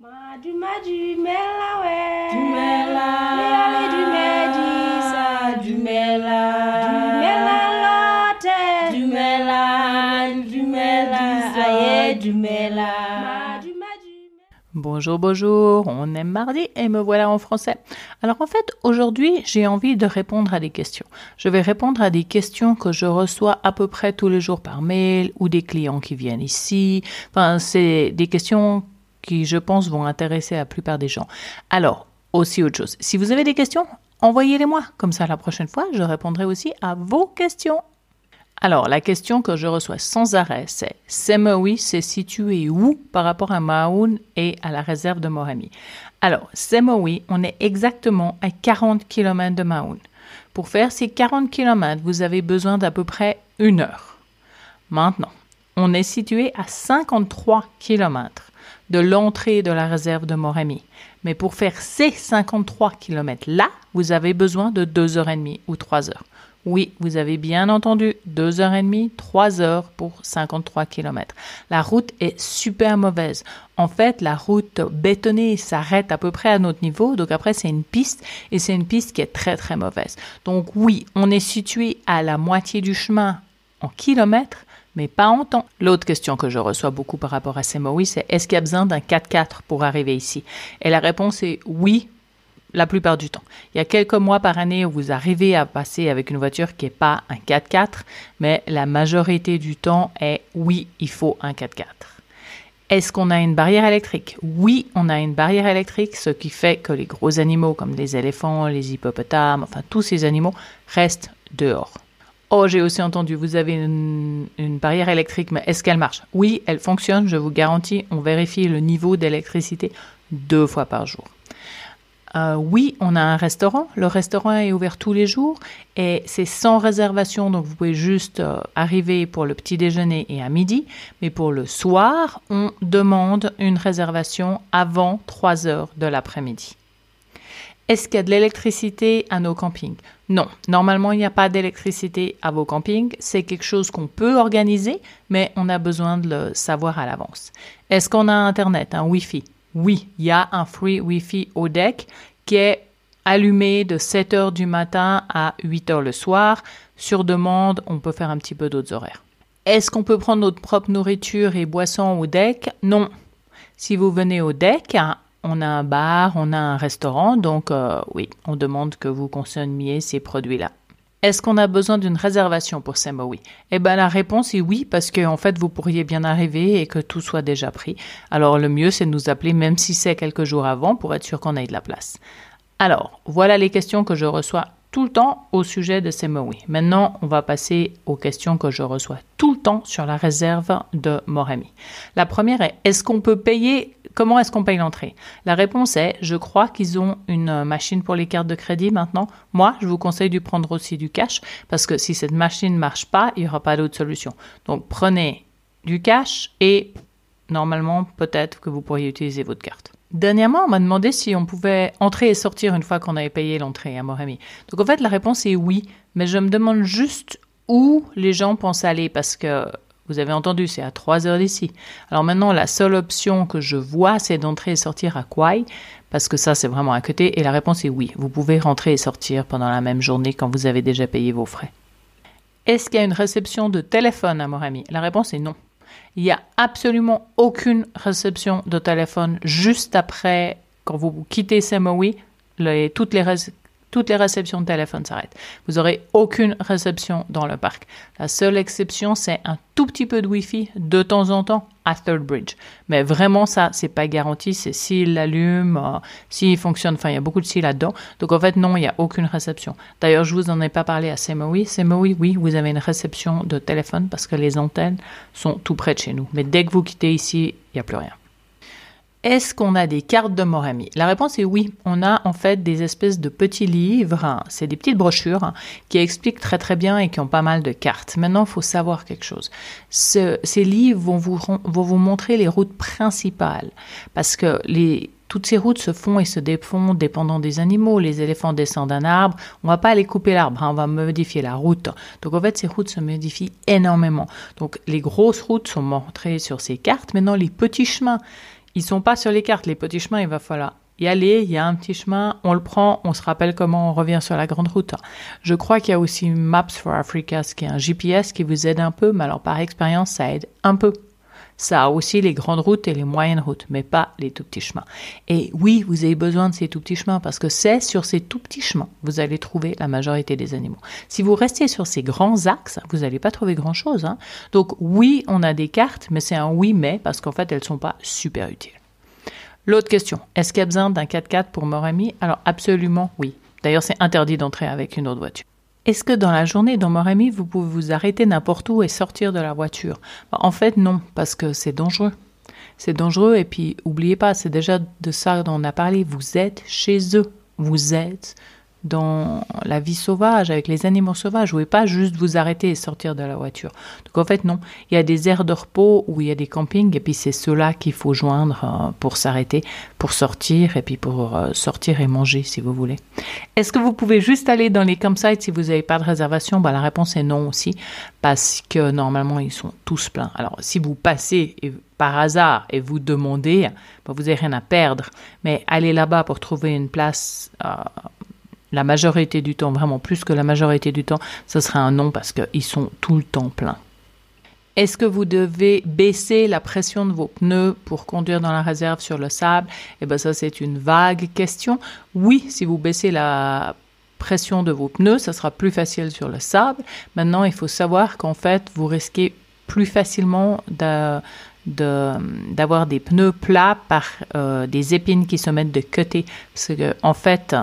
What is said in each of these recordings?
Madu madu mela we. Du mela. Mela du medisa Du mela. Du mela. Lote. Du mela Du mela Aye du mela. Madu madu Bonjour, bonjour, on est mardi et me voilà en français. Alors en fait, aujourd'hui, j'ai envie de répondre à des questions. Je vais répondre à des questions que je reçois à peu près tous les jours par mail ou des clients qui viennent ici. Enfin, c'est des questions qui, je pense, vont intéresser la plupart des gens. Alors, aussi autre chose. Si vous avez des questions, envoyez-les-moi. Comme ça, la prochaine fois, je répondrai aussi à vos questions. Alors, la question que je reçois sans arrêt, c'est Semoui c'est situé où par rapport à Maoun et à la réserve de Morami Alors, Semoui, on est exactement à 40 km de Maoun. Pour faire ces 40 km, vous avez besoin d'à peu près une heure. Maintenant, on est situé à 53 km de l'entrée de la réserve de Morami. Mais pour faire ces 53 km là, vous avez besoin de 2 heures et demie ou 3 heures. Oui, vous avez bien entendu, 2 heures et demie, 3 heures pour 53 km. La route est super mauvaise. En fait, la route bétonnée s'arrête à peu près à notre niveau, donc après c'est une piste et c'est une piste qui est très très mauvaise. Donc oui, on est situé à la moitié du chemin en kilomètres, mais pas en temps. L'autre question que je reçois beaucoup par rapport à ces mots, c'est est-ce qu'il y a besoin d'un 4x4 pour arriver ici? Et la réponse est oui, la plupart du temps. Il y a quelques mois par année où vous arrivez à passer avec une voiture qui n'est pas un 4x4, mais la majorité du temps est oui, il faut un 4x4. Est-ce qu'on a une barrière électrique? Oui, on a une barrière électrique, ce qui fait que les gros animaux comme les éléphants, les hippopotames, enfin tous ces animaux restent dehors. Oh, j'ai aussi entendu, vous avez une, une barrière électrique, mais est-ce qu'elle marche? Oui, elle fonctionne, je vous garantis, on vérifie le niveau d'électricité deux fois par jour. Euh, oui, on a un restaurant. Le restaurant est ouvert tous les jours et c'est sans réservation, donc vous pouvez juste euh, arriver pour le petit déjeuner et à midi. Mais pour le soir, on demande une réservation avant 3 heures de l'après-midi. Est-ce qu'il y a de l'électricité à nos campings? Non, normalement il n'y a pas d'électricité à vos campings. C'est quelque chose qu'on peut organiser, mais on a besoin de le savoir à l'avance. Est-ce qu'on a Internet, un Wi-Fi? Oui, il y a un free Wi-Fi au deck qui est allumé de 7 heures du matin à 8 heures le soir. Sur demande, on peut faire un petit peu d'autres horaires. Est-ce qu'on peut prendre notre propre nourriture et boissons au deck? Non. Si vous venez au deck, on a un bar, on a un restaurant, donc euh, oui, on demande que vous consommiez ces produits-là. Est-ce qu'on a besoin d'une réservation pour Semowi Eh bien, la réponse est oui, parce qu'en en fait, vous pourriez bien arriver et que tout soit déjà pris. Alors, le mieux, c'est de nous appeler, même si c'est quelques jours avant, pour être sûr qu'on ait de la place. Alors, voilà les questions que je reçois tout le temps au sujet de Semowi. Maintenant, on va passer aux questions que je reçois tout le temps sur la réserve de Moremi. La première est, est-ce qu'on peut payer Comment est-ce qu'on paye l'entrée? La réponse est, je crois qu'ils ont une machine pour les cartes de crédit maintenant. Moi, je vous conseille de prendre aussi du cash parce que si cette machine ne marche pas, il n'y aura pas d'autre solution. Donc prenez du cash et normalement, peut-être que vous pourriez utiliser votre carte. Dernièrement, on m'a demandé si on pouvait entrer et sortir une fois qu'on avait payé l'entrée à Moremi. Donc en fait, la réponse est oui, mais je me demande juste où les gens pensent aller parce que vous avez entendu, c'est à 3 heures d'ici. Alors maintenant, la seule option que je vois, c'est d'entrer et sortir à Kwai, parce que ça, c'est vraiment à côté. Et la réponse est oui. Vous pouvez rentrer et sortir pendant la même journée quand vous avez déjà payé vos frais. Est-ce qu'il y a une réception de téléphone à Morami La réponse est non. Il n'y a absolument aucune réception de téléphone juste après, quand vous quittez Semowi, toutes les, toutes les réceptions de téléphone s'arrêtent. Vous aurez aucune réception dans le parc. La seule exception, c'est un tout petit peu de Wi-Fi de temps en temps à Third Bridge. Mais vraiment, ça, c'est pas garanti. C'est s'il l'allume, euh, s'il fonctionne. Enfin, il y a beaucoup de si là-dedans. Donc, en fait, non, il n'y a aucune réception. D'ailleurs, je vous en ai pas parlé à Semoui. Semoui, oui, vous avez une réception de téléphone parce que les antennes sont tout près de chez nous. Mais dès que vous quittez ici, il n'y a plus rien. Est-ce qu'on a des cartes de Morami La réponse est oui. On a en fait des espèces de petits livres, c'est des petites brochures hein, qui expliquent très très bien et qui ont pas mal de cartes. Maintenant, il faut savoir quelque chose. ces livres vont vous, vous montrer les routes principales parce que toutes ces routes se font et se défont dépendant des animaux. Les éléphants descendent d'un arbre. On va pas aller couper l'arbre, hein, on va modifier la route. Donc en fait, ces routes se modifient énormément. Donc les grosses routes sont montrées sur ces cartes. Maintenant, les petits chemins, Ils sont pas sur les cartes, les petits chemins, il va falloir y aller, il y a un petit chemin, on le prend, on se rappelle comment on revient sur la grande route. Je crois qu'il y a aussi Maps for Africa, ce qui est un GPS qui vous aide un peu, mais alors par expérience, ça aide un peu. Ça a aussi les grandes routes et les moyennes routes, mais pas les tout petits chemins. Et oui, vous avez besoin de ces tout petits chemins parce que c'est sur ces tout petits chemins que vous allez trouver la majorité des animaux. Si vous restez sur ces grands axes, vous n'allez pas trouver grand-chose. Hein. Donc oui, on a des cartes, mais c'est un oui mais parce qu'en fait, elles sont pas super utiles. L'autre question, est-ce qu'il y a besoin d'un 4x4 pour Morami Alors absolument oui. D'ailleurs, c'est interdit d'entrer avec une autre voiture. Est-ce que dans la journée, dans Morami, vous pouvez vous arrêter n'importe où et sortir de la voiture? Bah, En fait, non, parce que c'est dangereux. C'est dangereux et puis, oubliez pas, c'est déjà de ça dont on a parlé. Vous êtes chez eux. Vous êtes dans la vie sauvage, avec les animaux sauvages. Vous ne pouvez pas juste vous arrêter et sortir de la voiture. Donc en fait, non. Il y a des aires de repos où il y a des campings, et puis c'est ceux-là qu'il faut joindre euh, pour s'arrêter, pour sortir, et puis pour euh, sortir et manger, si vous voulez. Est-ce que vous pouvez juste aller dans les campsites si vous n'avez pas de réservation? Bah, La réponse est non aussi, parce que normalement, ils sont tous pleins. Alors, si vous passez par hasard et vous demandez, bah, vous n'avez rien à perdre, mais allez là-bas pour trouver une place... Euh, la majorité du temps, vraiment plus que la majorité du temps, ce serait un non parce qu'ils sont tout le temps pleins. Est-ce que vous devez baisser la pression de vos pneus pour conduire dans la réserve sur le sable? Eh bien, ça, c'est une vague question. Oui, si vous baissez la pression de vos pneus, ça sera plus facile sur le sable. Maintenant, il faut savoir qu'en fait, vous risquez plus facilement d'avoir des pneus plats par euh, des épines qui se mettent de côté. Parce que, en fait,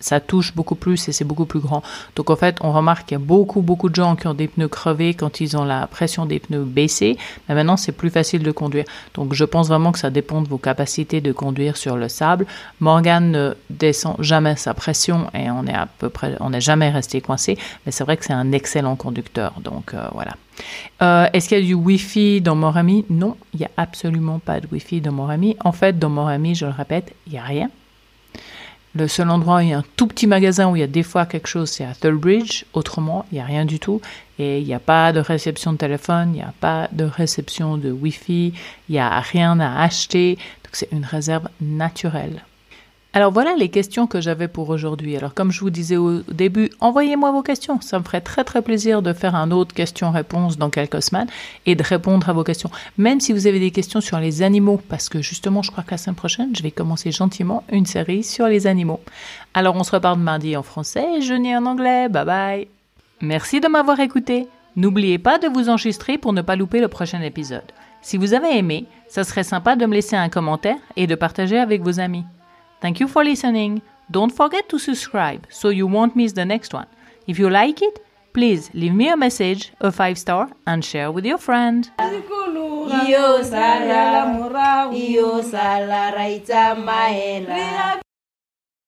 ça touche beaucoup plus et c'est beaucoup plus grand. Donc en fait, on remarque qu'il y a beaucoup, beaucoup de gens qui ont des pneus crevés quand ils ont la pression des pneus baissée. Mais maintenant, c'est plus facile de conduire. Donc je pense vraiment que ça dépend de vos capacités de conduire sur le sable. Morgan ne descend jamais sa pression et on est à peu près, on n'est jamais resté coincé. Mais c'est vrai que c'est un excellent conducteur. Donc euh, voilà. Euh, est-ce qu'il y a du Wi-Fi dans Morami? Non, il n'y a absolument pas de Wi-Fi dans Morami. En fait, dans Morami, je le répète, il n'y a rien. Le seul endroit où il y a un tout petit magasin où il y a des fois quelque chose, c'est à Thurbridge. Autrement, il n'y a rien du tout. Et il n'y a pas de réception de téléphone, il n'y a pas de réception de Wi-Fi, il n'y a rien à acheter. Donc c'est une réserve naturelle. Alors voilà les questions que j'avais pour aujourd'hui. Alors comme je vous disais au début, envoyez-moi vos questions. Ça me ferait très très plaisir de faire un autre question-réponse dans quelques semaines et de répondre à vos questions. Même si vous avez des questions sur les animaux, parce que justement je crois que la semaine prochaine, je vais commencer gentiment une série sur les animaux. Alors on se reparle mardi en français et jeudi en anglais. Bye bye. Merci de m'avoir écouté. N'oubliez pas de vous enregistrer pour ne pas louper le prochain épisode. Si vous avez aimé, ça serait sympa de me laisser un commentaire et de partager avec vos amis. Thank you for listening. Don't forget to subscribe so you won't miss the next one. If you like it, please leave me a message, a 5 star, and share with your friend.